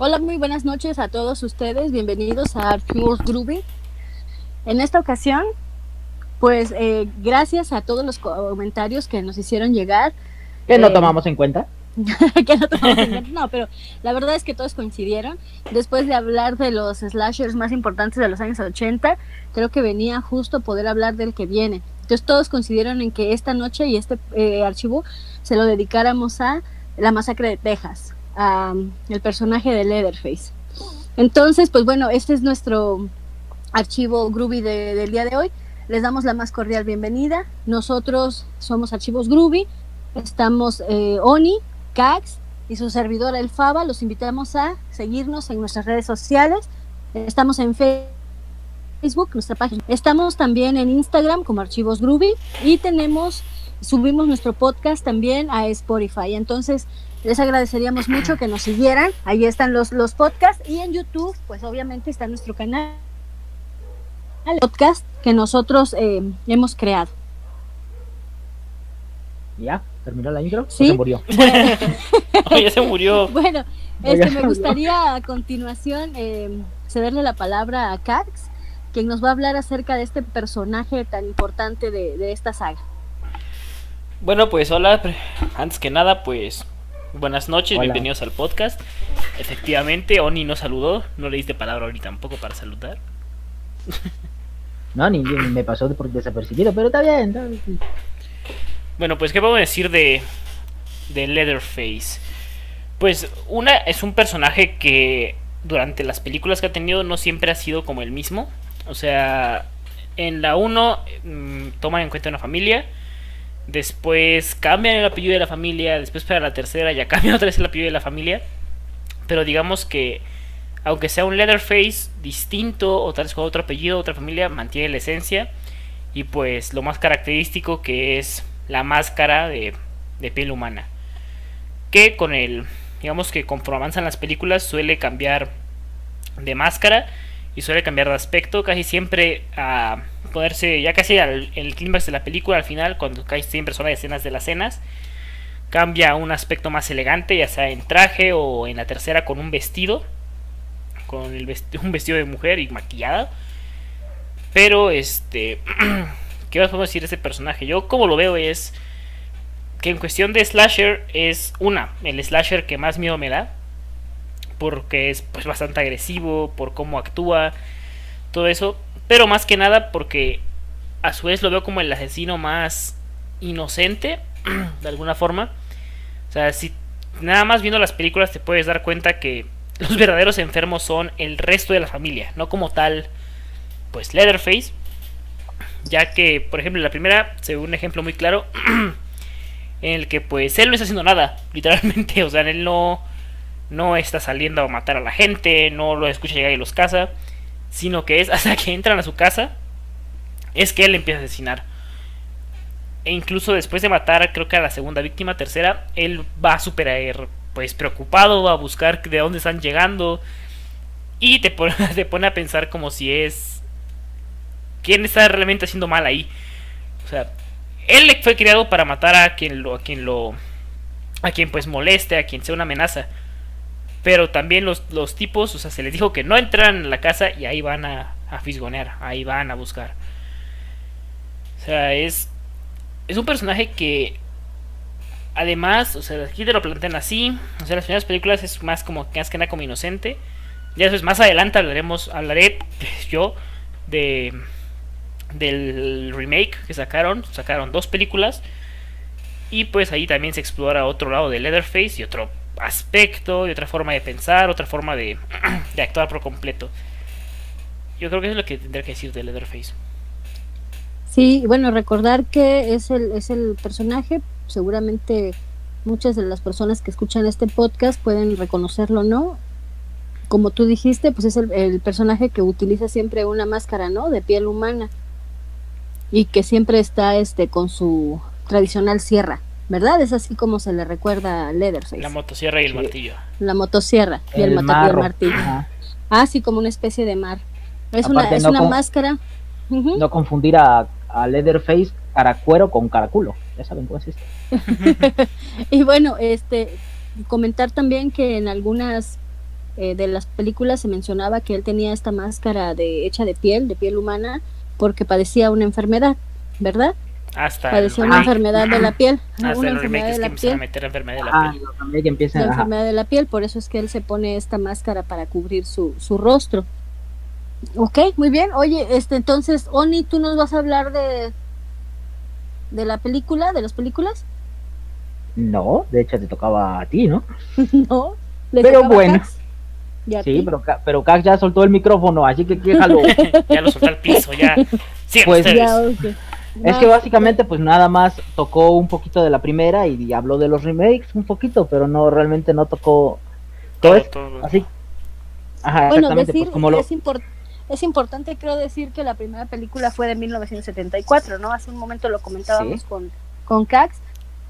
Hola, muy buenas noches a todos ustedes. Bienvenidos a Archivos Groovy. En esta ocasión, pues eh, gracias a todos los comentarios que nos hicieron llegar. Que no eh, tomamos en cuenta. que no tomamos en cuenta. No, pero la verdad es que todos coincidieron. Después de hablar de los slashers más importantes de los años 80, creo que venía justo poder hablar del que viene. Entonces todos coincidieron en que esta noche y este eh, archivo se lo dedicáramos a la masacre de Texas, el personaje de Leatherface. Entonces, pues bueno, este es nuestro archivo Groovy de, del día de hoy. Les damos la más cordial bienvenida. Nosotros somos Archivos Groovy. Estamos eh, Oni, Cax y su servidora El Faba. Los invitamos a seguirnos en nuestras redes sociales. Estamos en Facebook, nuestra página. Estamos también en Instagram como Archivos Groovy y tenemos subimos nuestro podcast también a Spotify. Entonces, les agradeceríamos mucho que nos siguieran. Ahí están los, los podcasts y en YouTube, pues obviamente está nuestro canal, el podcast que nosotros eh, hemos creado. ¿Ya? ¿Terminó la intro? ¿Sí? ¿O se murió? ya se murió. Bueno, este, me gustaría a continuación eh, cederle la palabra a Cax, quien nos va a hablar acerca de este personaje tan importante de, de esta saga. Bueno, pues hola, antes que nada, pues buenas noches, Hola. bienvenidos al podcast. Efectivamente, Oni no saludó, no le diste palabra ahorita tampoco para saludar. No, ni, ni me pasó por desapercibido, pero está bien. está bien. Bueno, pues qué podemos decir de de Leatherface. Pues una es un personaje que durante las películas que ha tenido no siempre ha sido como el mismo. O sea, en la 1 mm, toman en cuenta una familia, después cambian el apellido de la familia, después para la tercera ya cambian otra vez el apellido de la familia. Pero digamos que aunque sea un Leatherface distinto o tal vez con otro apellido, otra familia, mantiene la esencia. Y pues lo más característico que es la máscara de, de piel humana. Que con el, digamos que conforme avanzan las películas suele cambiar de máscara y suele cambiar de aspecto. Casi siempre a ponerse, ya casi al el clímax de la película, al final, cuando casi siempre son las escenas de las cenas, cambia un aspecto más elegante, ya sea en traje o en la tercera con un vestido. Con el un vestido de mujer y maquillada. Pero este. ¿Qué más podemos decir de ese personaje? Yo como lo veo es. Que en cuestión de slasher es una, el slasher que más miedo me da. Porque es pues bastante agresivo, por cómo actúa, todo eso. Pero más que nada porque a su vez lo veo como el asesino más inocente, de alguna forma. O sea, si nada más viendo las películas te puedes dar cuenta que los verdaderos enfermos son el resto de la familia, no como tal, pues Leatherface. Ya que, por ejemplo, la primera se ve un ejemplo muy claro en el que pues él no está haciendo nada, literalmente, o sea, él no no está saliendo a matar a la gente, no lo escucha llegar y los caza, sino que es hasta que entran a su casa es que él empieza a asesinar. E incluso después de matar, creo que a la segunda víctima, tercera, él va súper pues preocupado, va a buscar de dónde están llegando y te pone, pone a pensar como si es quién está realmente haciendo mal ahí. O sea, él fue creado para matar a quien lo a quien lo a quien pues moleste, a quien sea una amenaza. Pero también los, los tipos, o sea, se les dijo que no entraran a la casa y ahí van a, a fisgonear, ahí van a buscar. O sea, es es un personaje que además, o sea, aquí te lo plantean así, o sea, las primeras películas es más como más que nada como inocente. Ya después más adelante hablaremos hablaré yo de del remake que sacaron, sacaron dos películas y pues ahí también se explora otro lado de Leatherface y otro aspecto, y otra forma de pensar, otra forma de, de actuar por completo. Yo creo que eso es lo que tendría que decir de Leatherface. Sí, bueno, recordar que es el, es el personaje, seguramente muchas de las personas que escuchan este podcast pueden reconocerlo, ¿no? Como tú dijiste, pues es el, el personaje que utiliza siempre una máscara, ¿no? De piel humana y que siempre está este con su tradicional sierra, ¿verdad? Es así como se le recuerda a Leatherface. La motosierra y el Sí. martillo. La motosierra y el, El mata- y el marro. martillo. Ajá. Ah, sí, como una especie de mar. Es una, es no una con- máscara. No confundir a, a Leatherface caracuero con caraculo. Ya saben cómo es esto. Y bueno, este comentar también que en algunas eh, de las películas se mencionaba que él tenía esta máscara de hecha de piel, de piel humana, porque padecía una enfermedad, ¿verdad? Hasta padecía el una enfermedad de la piel, Hasta una el enfermedad de que la a piel, meter la enfermedad de la Ah, piel. que empiezan. la ajá. enfermedad de la piel, por eso es que él se pone esta máscara para cubrir su, su rostro. Ok, muy bien. Oye, este entonces, Oni, ¿tú nos vas a hablar de de la película, de las películas? No, de hecho te tocaba a ti, ¿no? no. ¿Le Pero a bueno. A Sí, pero, pero Cax ya soltó el micrófono, así que déjalo. ya lo soltó al piso, ya. Sigan Pues ustedes. Ya, Es que básicamente pues nada más tocó un poquito de la primera y habló de los remakes un poquito, pero no realmente no tocó todo Todo, esto. todo. Así. Ajá, Bueno, exactamente, decir, pues como lo es, es importante, creo decir que la primera película fue de 1974, ¿no? Hace un momento lo comentábamos Sí. con, con Cax.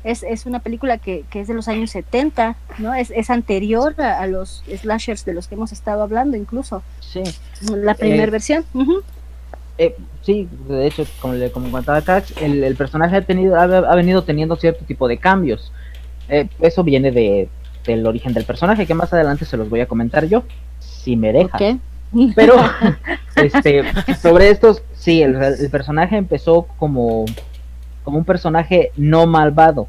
Es, es una película que, que es de los años 70, ¿no? Es, es anterior a, a los slashers de los que hemos estado hablando, incluso. sí, La primera Eh, versión. Eh, sí, de hecho, como le como contaba Cax, el, el personaje ha tenido ha, ha venido teniendo cierto tipo de cambios. Eh, eso viene de del origen del personaje que más adelante se los voy a comentar yo, si me deja. Ok. Pero, este, sobre estos, sí, el, el personaje empezó como, como un personaje no malvado.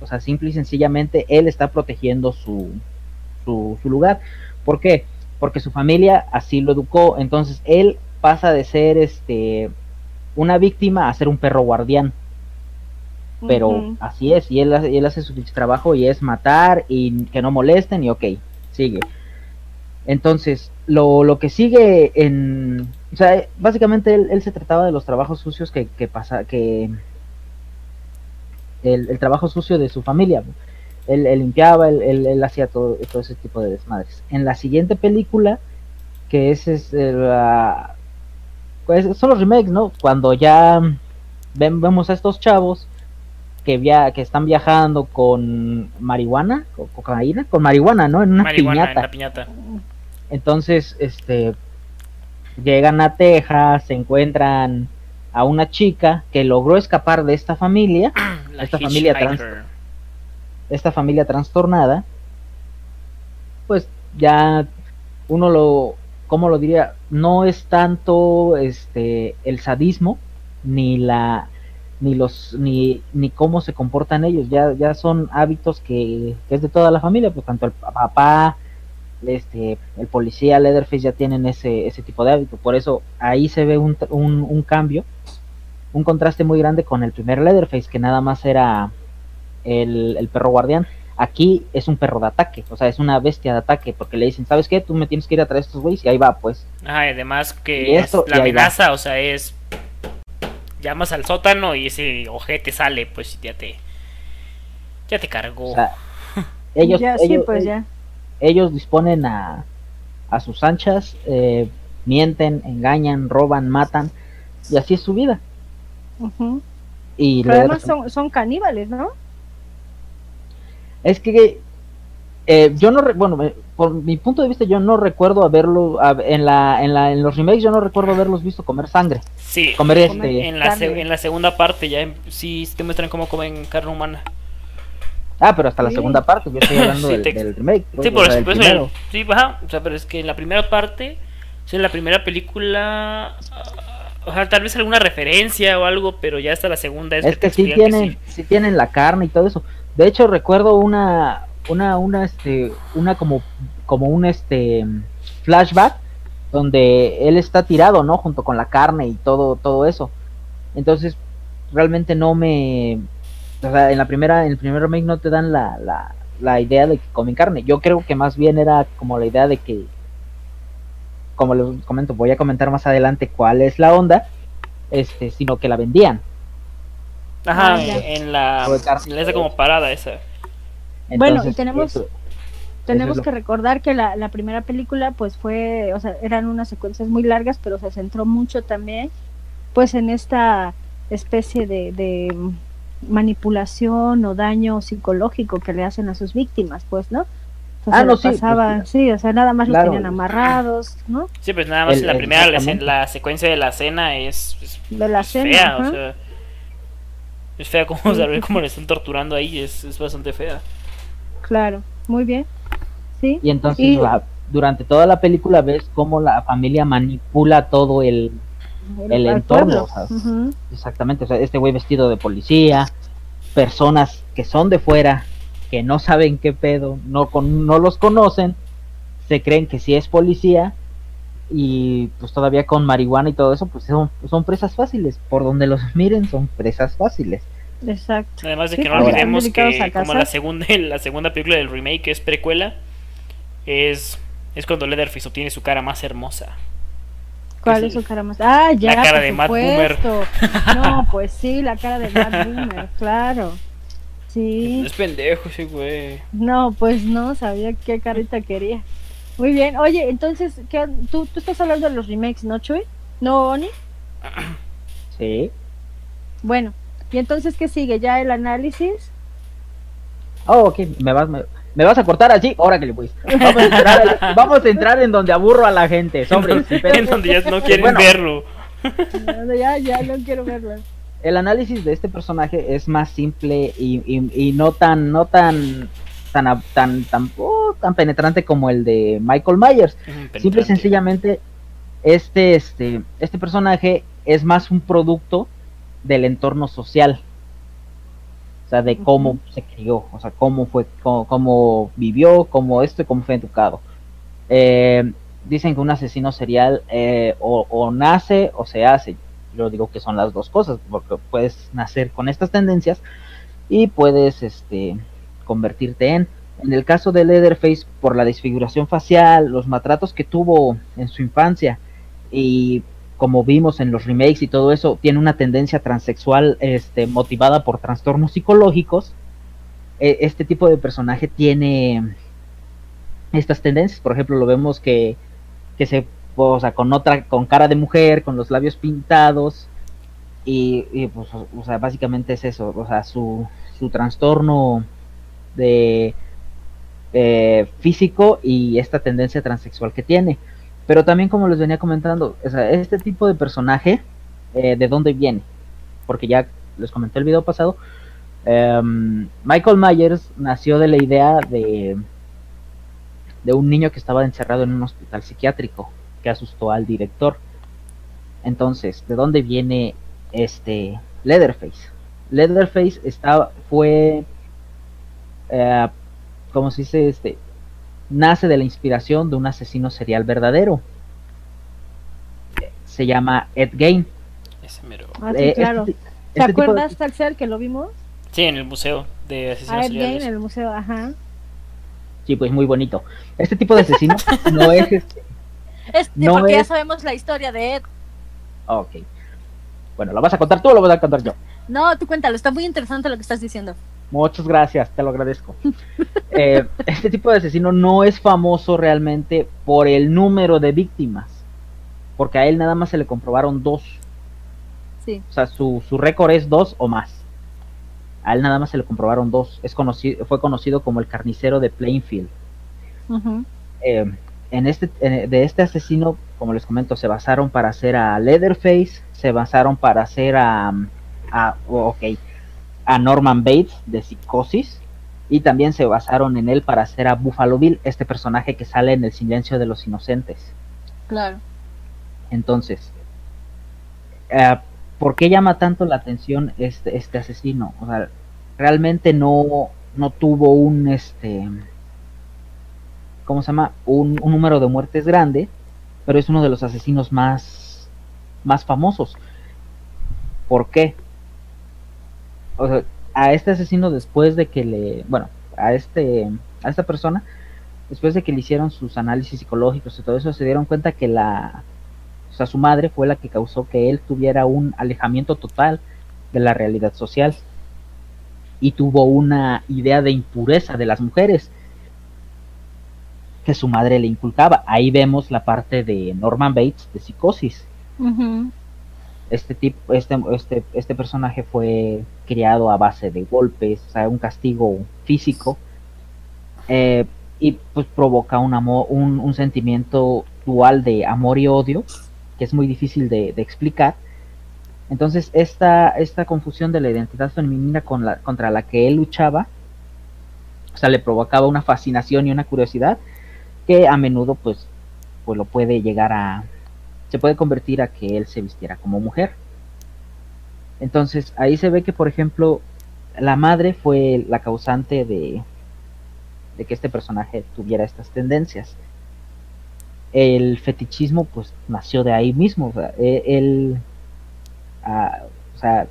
O sea, simple y sencillamente él está protegiendo su, su, su lugar. ¿Por qué? Porque su familia así lo educó. Entonces él pasa de ser este una víctima a ser un perro guardián. Pero así es, y él, él hace su trabajo y es matar y que no molesten y ok, sigue. Entonces, lo, lo que sigue en... O sea, básicamente él, él se trataba de los trabajos sucios que, que pasa, que... El, el trabajo sucio de su familia. Él, él limpiaba, él, él- él hacía todo, todo ese tipo de desmadres. En la siguiente película, que es, es eh, la- pues, son los remakes, ¿no? Cuando ya ven, vemos a estos chavos que, via que están viajando con marihuana, con cocaína, con marihuana, ¿no? En una Marihuana en piñata. la piñata. Entonces, este, llegan a Texas, se encuentran a una chica que logró escapar de esta familia, La Esta familia trans- esta familia trastornada, pues ya uno lo, ¿cómo lo diría? No es tanto este el sadismo ni la ni los ni, ni cómo se comportan ellos, ya ya son hábitos que, que es de toda la familia, pues tanto el papá, este el policía, Leatherface ya tienen ese ese tipo de hábito, por eso ahí se ve un, un, cambio, un contraste muy grande con el primer Leatherface que nada más era el, el perro guardián. Aquí es un perro de ataque, o sea, es una bestia de ataque, porque le dicen, ¿sabes qué? Tú me tienes que ir a traer estos güeyes y ahí va, pues. Ajá, y además Y que esto, es la va. amenaza, o sea, es. Llamas al sótano y ese ojete sale, pues ya te. Ya te cargó. O sea, ellos, Ya, sí, ellos, pues eh, ya. ellos disponen a, a sus anchas, eh, mienten, engañan, roban, matan, y así es su vida. Y Pero además son, son caníbales, ¿no? Es que eh, yo no, re- bueno, me- por mi punto de vista, yo no recuerdo haberlo, a- en, la, en, la, en los remakes, yo no recuerdo haberlos visto comer sangre, sí, comer este. en la, en la segunda parte ya em- sí te muestran cómo comen carne humana. Ah, pero hasta la Sí. segunda parte, yo estoy hablando Sí, del, te- del remake. pues, Sí, o por primero. sí, ajá, o sea, pero es que en la primera parte, o sea, en la primera película, ah, o sea, tal vez alguna referencia o algo, pero ya hasta la segunda es, Es que te sí tienen, sí tienen la carne y todo eso. De hecho, recuerdo una, una, una, este, una como, como un, este, flashback donde él está tirado, ¿no? Junto con la carne y todo, todo eso. Entonces, realmente no me, o sea, en la primera, en el primer remake no te dan la, la, la idea de que comen carne. Yo creo que más bien era como la idea de que, como les comento, voy a comentar más adelante cuál es la onda, este, sino que la vendían. Ajá, Ah, en la, en esa como parada esa. Bueno, y Entonces, tenemos- eso- Tenemos lo- que recordar que la, la primera película pues fue, o sea, eran unas secuencias muy largas, pero se centró mucho también pues en esta especie de, de manipulación o daño psicológico que le hacen a sus víctimas, pues, ¿no? Sea, Ah, no, sí, pues, pasaban- sí, o sea, nada más claro. los tenían amarrados, ¿no? Sí, pues nada más El- la el- primera, la, secuencia de la cena es, es De la es cena, fea, ajá. o sea, es fea como saber cómo le están torturando ahí, es, es bastante fea. Claro, muy bien. Sí. Y entonces Y- durante toda la película ves cómo la familia manipula todo el, el, entorno. Exactamente, o sea, este güey vestido de policía, personas que son de fuera, que no saben qué pedo, no, con, no los conocen, se creen que sí es policía y pues todavía con marihuana y todo eso, pues son, son presas fáciles, por donde los miren son presas fáciles. Exacto. Además de que no olvidemos que como la segunda, la segunda película del remake es precuela, es, es cuando Leatherface obtiene su cara más hermosa. ¿Cuál es, su cara más? Ah, ya. La cara de Matt Boomer. No, pues sí, la cara de Matt Boomer, claro. Sí. Es pendejo ese güey. No, pues no, sabía qué carita quería. Muy bien. Oye, entonces, ¿qué, tú, tú estás hablando de los remakes, ¿no, Chuy? ¿No, Oni? Sí. Bueno, ¿y entonces qué sigue? ¿Ya el análisis? Oh, ok, me vas, me, ¿Me vas a cortar así? Ahora que le voy. Vamos a entrar, en donde aburro a la gente. Sobre, en donde ya no quieren verlo. ya, ya no quiero verlo. El análisis de este personaje es más simple y, y, no tan, no tan, tan, tan, tan, oh, tan penetrante como el de Michael Myers. Simple y sencillamente, este, este, este personaje es más un producto del entorno social sea, de cómo se crió, o sea, cómo fue, cómo, vivió, cómo esto y cómo fue educado. Eh, dicen que un asesino serial eh, o, nace o se hace. Yo digo que son las dos cosas, porque puedes nacer con estas tendencias y puedes este, convertirte en. En el caso de Leatherface, por la desfiguración facial, los maltratos que tuvo en su infancia y como vimos en los remakes y todo eso, tiene una tendencia transexual este, motivada por trastornos psicológicos. E, este tipo de personaje tiene estas tendencias. Por ejemplo, lo vemos que, que se, o sea, con otra, con cara de mujer, con los labios pintados. Y, pues, o sea, básicamente es eso, o sea, su, su trastorno de eh, físico y esta tendencia transexual que tiene. Pero también, como les venía comentando, este tipo de personaje, eh, ¿de dónde viene? Porque ya les comenté el video pasado. Em, Michael Myers nació de la idea de, de un niño que estaba encerrado en un hospital psiquiátrico que asustó al director. Entonces, ¿de dónde viene este Leatherface? Leatherface está, fue, eh, ¿cómo se dice? Este, nace de la inspiración de un asesino serial verdadero. Se llama Ed Gein. Ese mero. Ah, sí, eh, claro. Este ¿Te acuerdas, de... que lo vimos? Sí, en el museo de asesinos ah, Ed Gein en el museo, ajá. Sí, pues muy bonito. Este tipo de asesino no es este. este no porque ya sabemos la historia de Ed. Ok. Bueno, ¿lo vas a contar tú o lo vas a contar yo? No, tú cuéntalo, está muy interesante lo que estás diciendo. Muchas gracias, te lo agradezco. Eh, este tipo de asesino no es famoso realmente por el número de víctimas, porque a él nada más se le comprobaron dos. Sí. O sea, su, su récord es dos o más. A él nada más se le comprobaron dos. Es conocido, fue conocido como el carnicero de Plainfield. Eh, en este, de este asesino, como les comento, se basaron para hacer a Leatherface, se basaron para hacer a, a ok, a Norman Bates de Psicosis y también se basaron en él para hacer a Buffalo Bill, este personaje que sale en El silencio de los inocentes. Claro. Entonces, eh, ¿por qué llama tanto la atención este, este asesino? O sea, realmente no, no tuvo un este ¿cómo se llama? Un, un, número de muertes grande, pero es uno de los asesinos más, más famosos. ¿Por qué? O sea, a este asesino después de que le, bueno, a este, a esta persona, después de que le hicieron sus análisis psicológicos y todo eso, se dieron cuenta que la, o sea, su madre fue la que causó que él tuviera un alejamiento total de la realidad social y tuvo una idea de impureza de las mujeres que su madre le inculcaba. Ahí vemos la parte de Norman Bates de psicosis este tipo, este, este, este personaje fue criado a base de golpes, o sea, un castigo físico, eh, y pues provoca un amor, un, un, sentimiento dual de amor y odio, que es muy difícil de, explicar. Entonces, esta, esta confusión de la identidad femenina con la, contra la que él luchaba, o sea, le provocaba una fascinación y una curiosidad, que a menudo pues, pues lo puede llegar a, se puede convertir a que él se vistiera como mujer. Entonces ahí se ve que, por ejemplo, la madre fue la causante de, de que este personaje tuviera estas tendencias. El fetichismo pues nació de ahí mismo, o e, él, ah, o sea,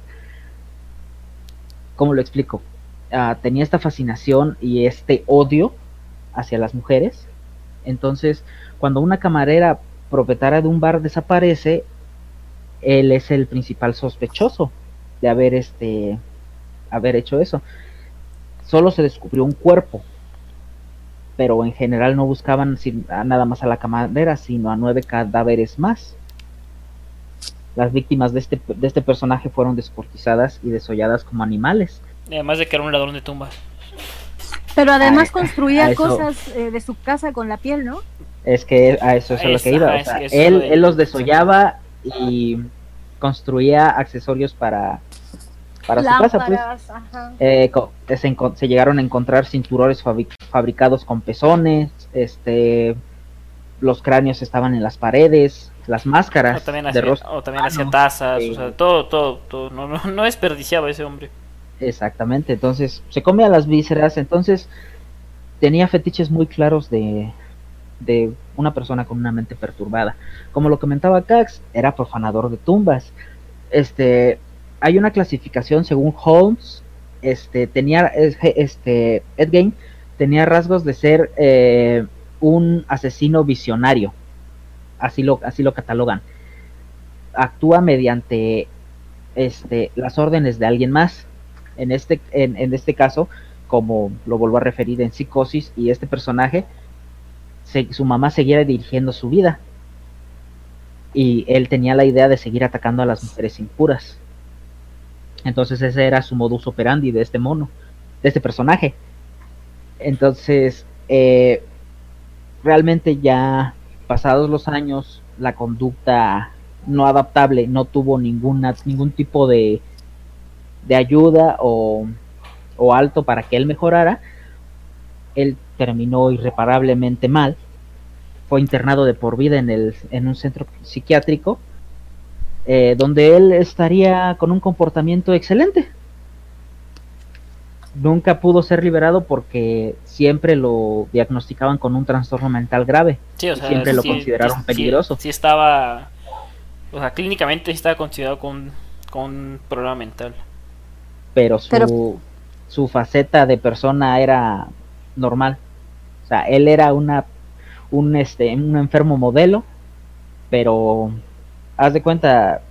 ¿cómo lo explico? Ah, tenía esta fascinación y este odio hacia las mujeres. Entonces, cuando una camarera propietaria de un bar desaparece, él es el principal sospechoso de haber este haber hecho eso. Solo se descubrió un cuerpo, pero en general no buscaban nada más a la camarera, sino a nueve cadáveres más. Las víctimas de este, de este personaje fueron descortizadas y desolladas como animales. Además de que era un ladrón de tumbas. Pero además construía cosas eh, de su casa con la piel, ¿no? Es que a eso es, lo que iba. él, él los desollaba y construía accesorios para, para su casa. Pues. Eh, se, llegaron a encontrar cinturones fabricados con pezones, este, los cráneos estaban en las paredes, las máscaras o también hacía, de O también hacía tazas, o sea, todo, todo, todo. No, no, no desperdiciaba ese hombre. Exactamente, entonces se comía las vísceras, entonces tenía fetiches muy claros de, de una persona con una mente perturbada. Como lo comentaba Cax, era profanador de tumbas. Este, hay una clasificación según Holmes, este, tenía, este, Ed tenía rasgos de ser eh, un asesino visionario, así lo, así lo catalogan. Actúa mediante este, las órdenes de alguien más. En este, en, en este caso, como lo vuelvo a referir en psicosis, y este personaje su mamá siguiera dirigiendo su vida. Y él tenía la idea de seguir atacando a las mujeres impuras. Entonces ese era su modus operandi de este mono, de este personaje. Entonces, eh, realmente ya pasados los años, la conducta no adaptable no tuvo ninguna, ningún tipo de, de ayuda o, o alto para que él mejorara. Él terminó irreparablemente mal. Fue internado de por vida en, el, en un centro psiquiátrico, eh, donde él estaría con un comportamiento excelente. Nunca pudo ser liberado porque siempre lo diagnosticaban con un trastorno mental grave. siempre lo consideraron peligroso. Sí, estaba, o sea, clínicamente estaba considerado con, con un problema mental. Pero su, su faceta de persona era normal sea, él era una, un, este, un enfermo modelo, pero haz de cuenta,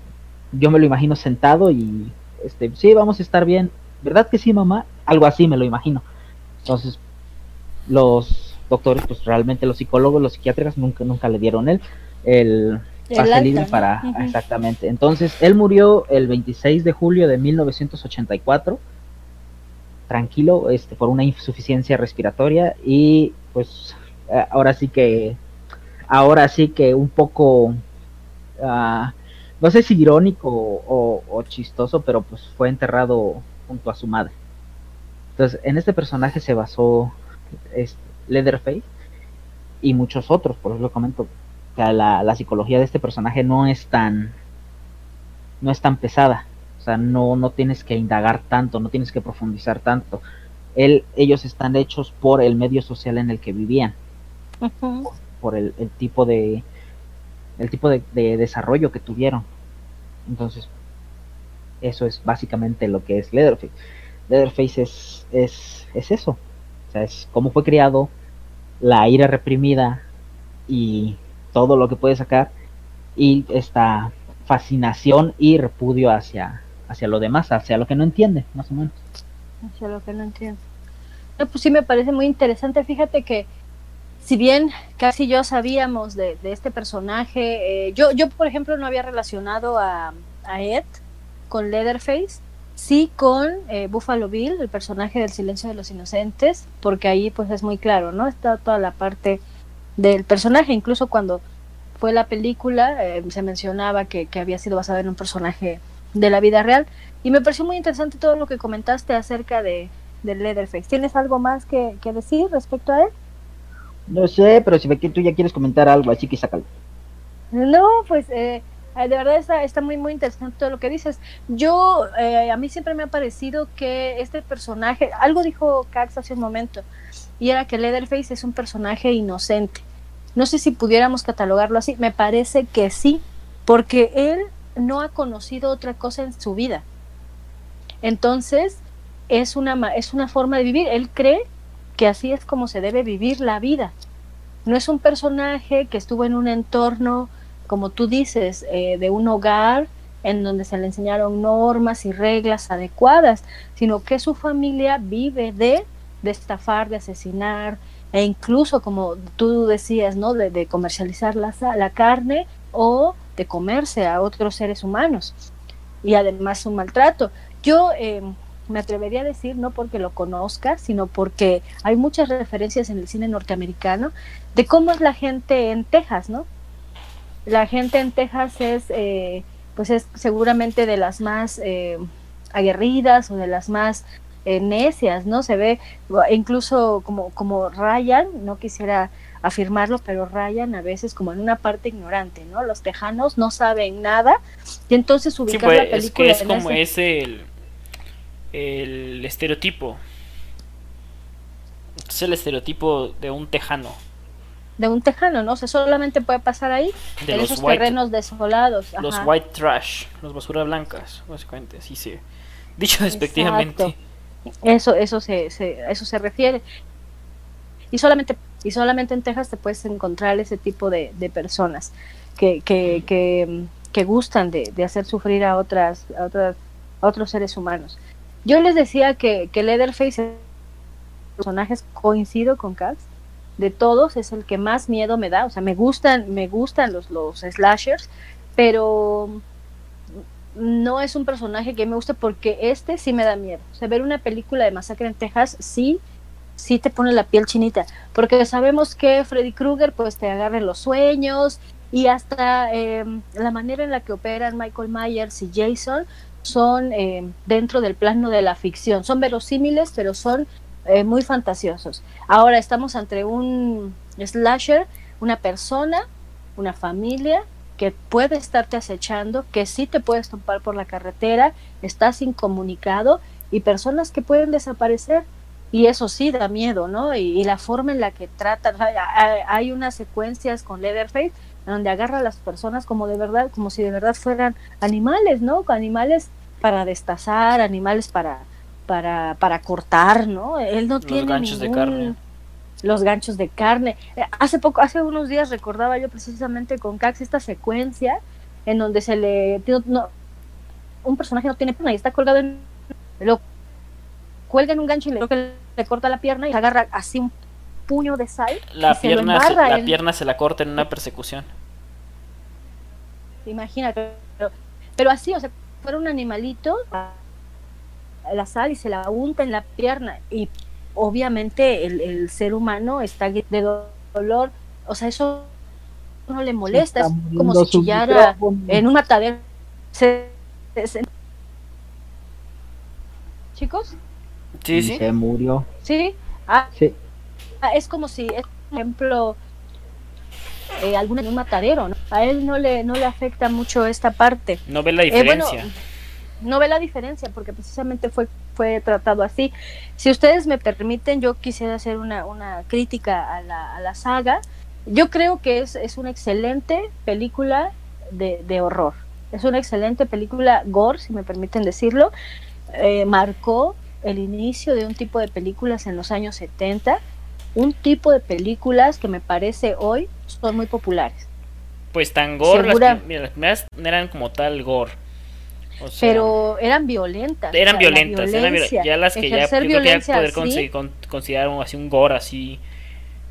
yo me lo imagino sentado y, este, sí, vamos a estar bien. ¿Verdad que sí, mamá? Algo así me lo imagino. Entonces, los doctores, pues realmente los psicólogos, los psiquiatras nunca, nunca le dieron él el pase libre para... Exactamente. Entonces, él murió el 26 de julio de 1984 tranquilo este, por una insuficiencia respiratoria y pues eh, ahora sí que ahora sí que un poco ah, no sé si irónico o, chistoso pero pues fue enterrado junto a su madre. Entonces en este personaje se basó Leatherface y muchos otros por eso lo comento. La, la psicología de este personaje no es tan no es tan pesada. O sea, no, no tienes que indagar tanto, no tienes que profundizar tanto. Él, ellos están hechos por el medio social en el que vivían. por, el, tipo de el tipo de, desarrollo que tuvieron. Entonces, eso es básicamente lo que es Leatherface. Leatherface es, es, es eso. O sea, es cómo fue criado, la ira reprimida y todo lo que puede sacar. Y esta fascinación y repudio hacia, hacia lo demás, hacia lo que no entiende, más o menos. Hacia lo que no entiende. pues sí me parece muy interesante. Fíjate que si bien casi yo sabíamos de, este personaje, eh, yo, yo por ejemplo no había relacionado a, a Ed con Leatherface, sí con eh, Buffalo Bill, el personaje del Silencio de los Inocentes, porque ahí pues es muy claro, ¿no? Está toda la parte del personaje, incluso cuando fue la película eh, se mencionaba que, que, había sido basado en un personaje de la vida real. Y me pareció muy interesante todo lo que comentaste acerca de, de Leatherface. ¿Tienes algo más que, decir respecto a él? No sé, pero si ve que tú ya quieres comentar algo, así que sácalo. No, pues eh, de verdad está, está muy, muy interesante todo lo que dices. Yo, eh, a mí siempre me ha parecido que este personaje, algo dijo Cax hace un momento, y era que Leatherface es un personaje inocente. No sé si pudiéramos catalogarlo así, me parece que sí, porque él no ha conocido otra cosa en su vida. Entonces, es una, es una forma de vivir. Él cree que así es como se debe vivir la vida. No es un personaje que estuvo en un entorno, como tú dices, eh, de un hogar en donde se le enseñaron normas y reglas adecuadas, sino que su familia vive de, de estafar, de asesinar, e incluso, como tú decías, ¿no? de, comercializar la, la carne o de comerse a otros seres humanos. Y además un maltrato. Yo eh, me atrevería a decir, no porque lo conozca, sino porque hay muchas referencias en el cine norteamericano de cómo es la gente en Texas, ¿no? La gente en Texas es, eh, pues es seguramente de las más eh, aguerridas o de las más eh, necias, ¿no? Se ve incluso como, como Ryan, no quisiera afirmarlo, pero Ryan a veces como en una parte ignorante, ¿no? Los tejanos no saben nada y entonces ubicar pues, la película es que es como ese... el el estereotipo. Es el estereotipo de un tejano. De un tejano, ¿no? O sea, solamente puede pasar ahí de en esos terrenos desolados. Los white trash, los basura blancas, básicamente, así se. Dicho despectivamente. Eso, eso se, eso se refiere. Y solamente, y solamente en Texas te puedes encontrar ese tipo de, personas que, que, que, que gustan de, de, hacer sufrir a otras, a otras, a otros seres humanos. Yo les decía que, que Leatherface, personajes, coincido con Cax, de todos es el que más miedo me da, o sea, me gustan, me gustan los, los slashers, pero no es un personaje que me guste porque este sí me da miedo. O sea, ver una película de Masacre en Texas sí, sí te pone la piel chinita, porque sabemos que Freddy Krueger pues te agarra en los sueños y hasta eh, la manera en la que operan Michael Myers y Jason son eh, dentro del plano de la ficción. Son verosímiles, pero son eh, muy fantasiosos. Ahora estamos ante un slasher, una persona, una familia que puede estarte acechando, que sí te puedes topar por la carretera, estás incomunicado y personas que pueden desaparecer. Y eso sí da miedo, ¿no? Y, la forma en la que tratan, hay unas secuencias con Leatherface donde agarra a las personas como de verdad, como si de verdad fueran animales, ¿no? Animales para destazar, animales para, para, para cortar, ¿no? Él no tiene los ganchos de carne. Los ganchos de carne. Eh, hace poco, hace unos días recordaba yo precisamente con Cax esta secuencia en donde se le no, un personaje no tiene pierna y está colgado en lo cuelga en un gancho y le, le corta la pierna y agarra así un puño de sal. La, pierna, se, la pierna se la corta en una persecución. Imagínate, pero, pero así, o sea, fuera un animalito, la sal y se la unta en la pierna. Y obviamente el, ser humano está de dolor, o sea, eso no le molesta, es como si chillara en un matadero. Chicos, sí, sí. Se murió. Sí, ah, sí. Ah, es como si, por ejemplo, eh, alguna un matadero, ¿no? A él no le, no le afecta mucho esta parte. No ve la eh, diferencia. no ve la diferencia porque precisamente fue, fue tratado así. Si ustedes me permiten, yo quisiera hacer una, una crítica a la, a la saga. Yo creo que es, es una excelente película de, de, horror. Es una excelente película gore, si me permiten decirlo. Eh, marcó el inicio de un tipo de películas en los años 70 un tipo de películas que me parece hoy son muy populares. Pues tan gore, las, primeras eran como tal gore. pero eran violentas. Eran violentas, ya las que ya, poder considerar así un gore así.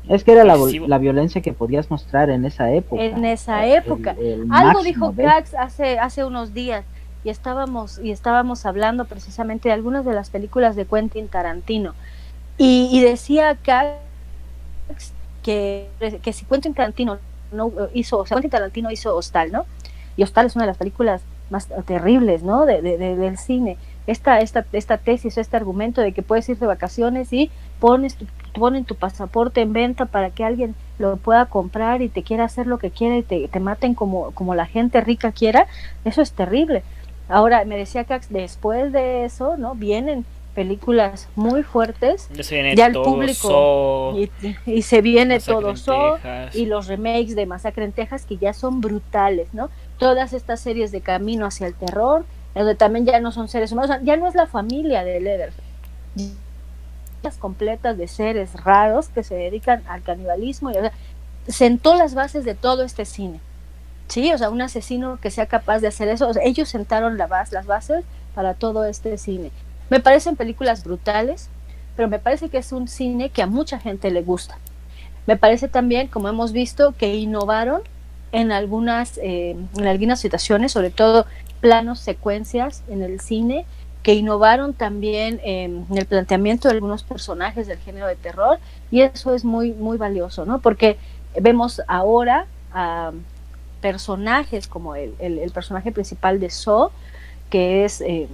Es que era la, la, violencia que podías mostrar en esa época. En esa época. Algo dijo Cax hace, hace unos días y estábamos, y estábamos hablando precisamente de algunas de las películas de Quentin Tarantino. Y, y decía Cax que, que si Quentin Tarantino no hizo, o sea, Quentin Tarantino hizo Hostal, ¿no? Y Hostal es una de las películas más terribles, ¿no? De, del cine. Esta, esta, esta tesis, este argumento de que puedes ir de vacaciones y pones ponen tu pasaporte en venta para que alguien lo pueda comprar y te quiera hacer lo que quiera y te, te maten como, como la gente rica quiera, eso es terrible. Ahora, me decía que después de eso, ¿no? Vienen películas muy fuertes, ya el público y, se viene todo so y los remakes de Masacre en Texas que ya son brutales, ¿no? Todas estas series de Camino hacia el terror, donde también ya no son seres humanos, ya no es la familia de Leatherface completas de seres raros que se dedican al canibalismo y sentó las bases de todo este cine. Sí, o sea, un asesino que sea capaz de hacer eso, ellos sentaron la base, las bases para todo este cine. Me parecen películas brutales, pero me parece que es un cine que a mucha gente le gusta. Me parece también, como hemos visto, que innovaron en algunas, eh, en algunas situaciones, sobre todo planos, secuencias en el cine, que innovaron también en el planteamiento de algunos personajes del género de terror y eso es muy muy valioso, ¿no? Porque vemos ahora a personajes como el, el, personaje principal de So, que es, eh,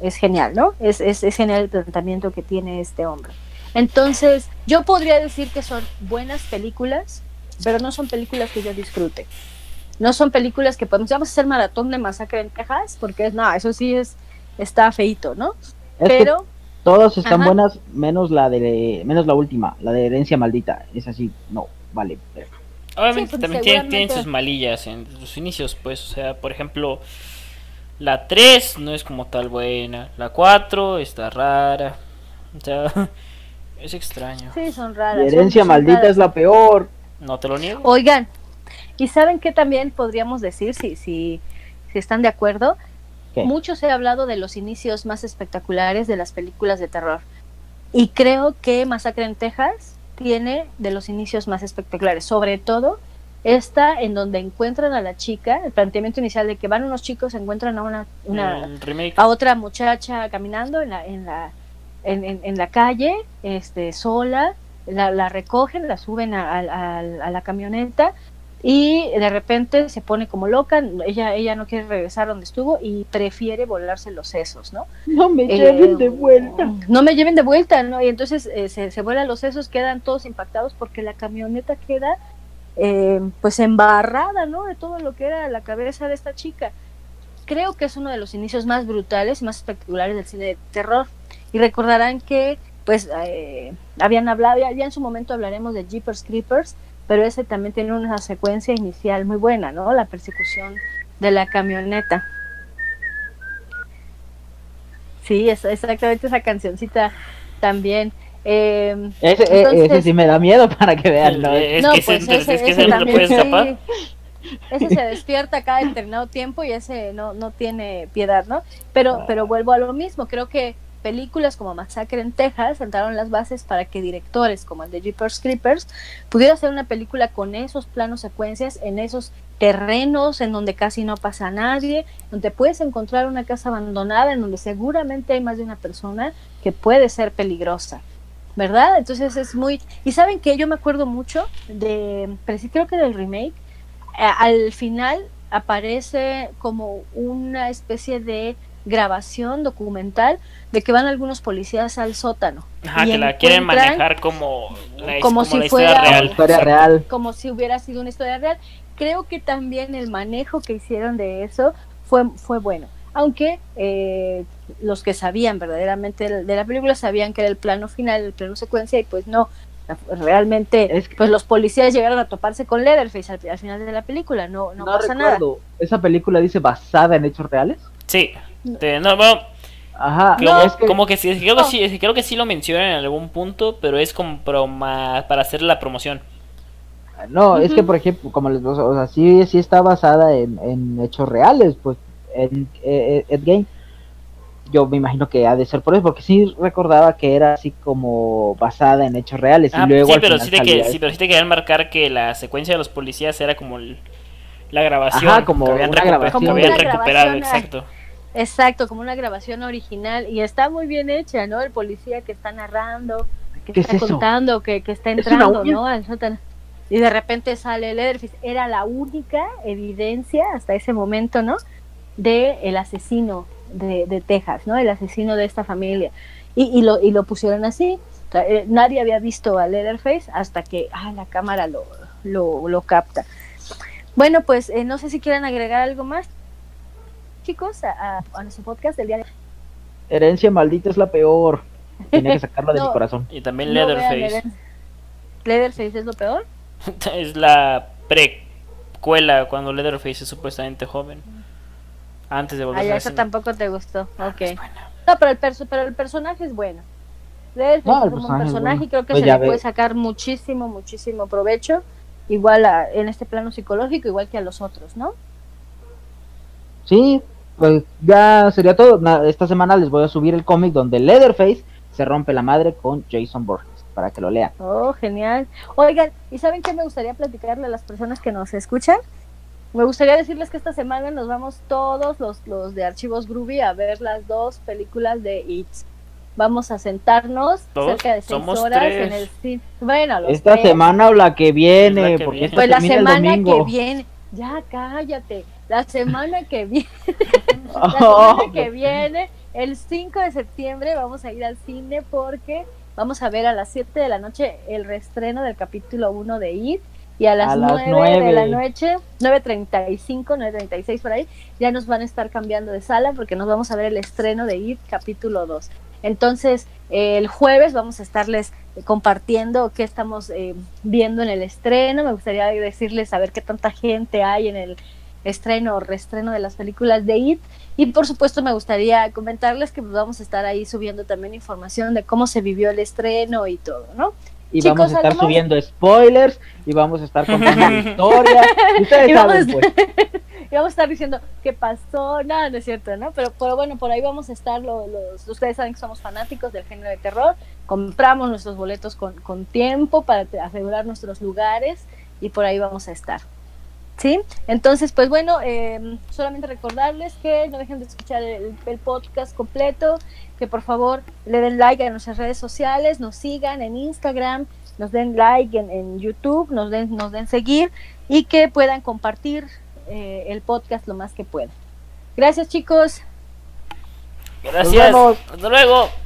es genial, ¿no? Es, es, es genial el planteamiento que tiene este hombre. Entonces, yo podría decir que son buenas películas, pero no son películas que yo disfrute. No son películas que podemos, vamos a hacer maratón de masacre en Texas, porque es, no, eso sí es, está feito, ¿no? Pero todas están buenas menos la de menos la última, la de herencia maldita. Es así, no, vale. Obviamente pues, también tienen, sus malillas en sus inicios, pues, o sea, por ejemplo, la 3 no es como tal buena, la 4 está rara. O sea, es extraño. Sí, son raras. La herencia maldita es la peor. No te lo niego. Oigan, ¿y saben qué también podríamos decir si si si están de acuerdo? Mucho se ha hablado de los inicios más espectaculares de las películas de terror. Y creo que Masacre en Texas tiene de los inicios más espectaculares. Sobre todo esta en donde encuentran a la chica, el planteamiento inicial de que van unos chicos, encuentran a una, una a otra muchacha caminando en la, en la, en, la calle, este, sola, la, la recogen, la suben a, a la camioneta y de repente se pone como loca, ella, ella no quiere regresar donde estuvo y prefiere volarse los sesos, ¿no? No me lleven de vuelta. No me lleven de vuelta, ¿no? Y entonces eh, se, se vuelan los sesos, quedan todos impactados porque la camioneta queda eh, pues embarrada, ¿no? De todo lo que era la cabeza de esta chica. Creo que es uno de los inicios más brutales y más espectaculares del cine de terror. Y recordarán que pues eh, habían hablado, ya, ya en su momento hablaremos de Jeepers Creepers, pero ese también tiene una secuencia inicial muy buena, ¿no? La persecución de la camioneta. Sí, es exactamente esa cancioncita también. Eh, ese, sí me da miedo para que vean, ¿no? Es que pues ese, es que ese, no puede escapar. ese se despierta cada determinado tiempo y ese no, no tiene piedad, ¿no? Pero, pero vuelvo a lo mismo, creo que películas como Masacre en Texas sentaron las bases para que directores como el de Jeepers Creepers pudiera hacer una película con esos planos secuencias en esos terrenos en donde casi no pasa nadie, donde puedes encontrar una casa abandonada en donde seguramente hay más de una persona que puede ser peligrosa. ¿Verdad? Entonces es muy... Y saben que yo me acuerdo mucho de, creo que del remake, eh, al final aparece como una especie de grabación documental de que van algunos policías al sótano. Ajá, que la quieren manejar como, como, si fuera real. historia real. Como si hubiera sido una historia real. Creo que también el manejo que hicieron de eso fue, fue bueno. Aunque eh, los que sabían verdaderamente de la película sabían que era el plano final, el plano secuencia, y pues no, realmente es pues los policías llegaron a toparse con Leatherface al, final de la película, no, no, pasa nada. ¿Esa película dice basada en hechos reales? Sí. no, bueno, Ajá, como que sí, creo, que sí, creo que sí lo mencionan en algún punto, pero es como para hacer la promoción. No, es que por ejemplo, como les o sea, sí, sí está basada en, hechos reales, pues en eh, Ed Game. Yo me imagino que ha de ser por eso, porque sí recordaba que era así como basada en hechos reales. y ah, luego sí, pero sí, te que, sí, pero sí te querían marcar que la secuencia de los policías era como la grabación. como, habían, una grabación. habían recuperado, exacto. Exacto, como una grabación original y está muy bien hecha, ¿no? El policía que está narrando, que está contando, que, que, está entrando, ¿no? Al sótano. Y de repente sale Leatherface. Era la única evidencia hasta ese momento, ¿no? De el asesino de, de Texas, ¿no? El asesino de esta familia. Y, y, lo, y lo pusieron así. eh, nadie había visto a Leatherface hasta que ah, la cámara lo, lo, lo capta. Bueno, pues eh, no sé si quieren agregar algo más, chicos, a, a, nuestro podcast del día de Herencia maldita es la peor. Tenía que sacarlo de No. mi corazón. Y también Leatherface. Leather- Leatherface es lo peor. es la precuela cuando Leatherface es supuestamente joven. Antes de volver Ay, a eso tampoco te gustó. Ah, Ok. es. No, pero el, perso pero el personaje es bueno. Leatherface No, el es como un personaje bueno. y creo que Pues se le puede sacar muchísimo, muchísimo provecho. Igual a- en este plano psicológico, igual que a los otros, ¿no? Sí, pues ya sería todo. Esta semana les voy a subir el cómic donde Leatherface se rompe la madre con Jason Borges para que lo lean. Oh, genial. Oigan, ¿y saben qué me gustaría platicarle a las personas que nos escuchan? Me gustaría decirles que esta semana nos vamos todos los, los de Archivos Groovy a ver las dos películas de It. Vamos a sentarnos ¿Dos? cerca de seis Somos horas tres. en el cine. Bueno, los Esta tres. semana o la que viene, Es la que porque viene. esta Pues la el semana que viene. Ya cállate. La semana que viene. La Oh, semana que viene, el 5 de septiembre, vamos a ir al cine porque vamos a ver a las 7 de la noche el reestreno del capítulo 1 de IT. Y a las, A las 9, de la nueve. noche, 9.35, 9.36 por ahí, ya nos van a estar cambiando de sala porque nos vamos a ver el estreno de IT capítulo 2. Entonces, eh, el jueves vamos a estarles eh, compartiendo qué estamos eh, viendo en el estreno. Me gustaría decirles a ver qué tanta gente hay en el estreno o reestreno de las películas de IT. Y por supuesto me gustaría comentarles que pues, vamos a estar ahí subiendo también información de cómo se vivió el estreno y todo, ¿no? Y Chicos, vamos a estar subiendo spoilers y vamos a estar contando historias. Y Ustedes Y vamos- saben, pues. Y vamos a estar diciendo qué pasó, nada, no es cierto, ¿no? Pero, pero bueno, por ahí vamos a estar, lo- los, ustedes saben que somos fanáticos del género de terror, compramos nuestros boletos con, con tiempo para asegurar nuestros lugares y por ahí vamos a estar. ¿Sí? Entonces, pues bueno, eh, solamente recordarles que no dejen de escuchar el, el podcast completo, que por favor le den like a nuestras redes sociales, nos sigan en Instagram, nos den like en, en YouTube, nos den, nos den seguir y que puedan compartir eh, el podcast lo más que puedan. Gracias chicos. Gracias. vemos. Hasta luego.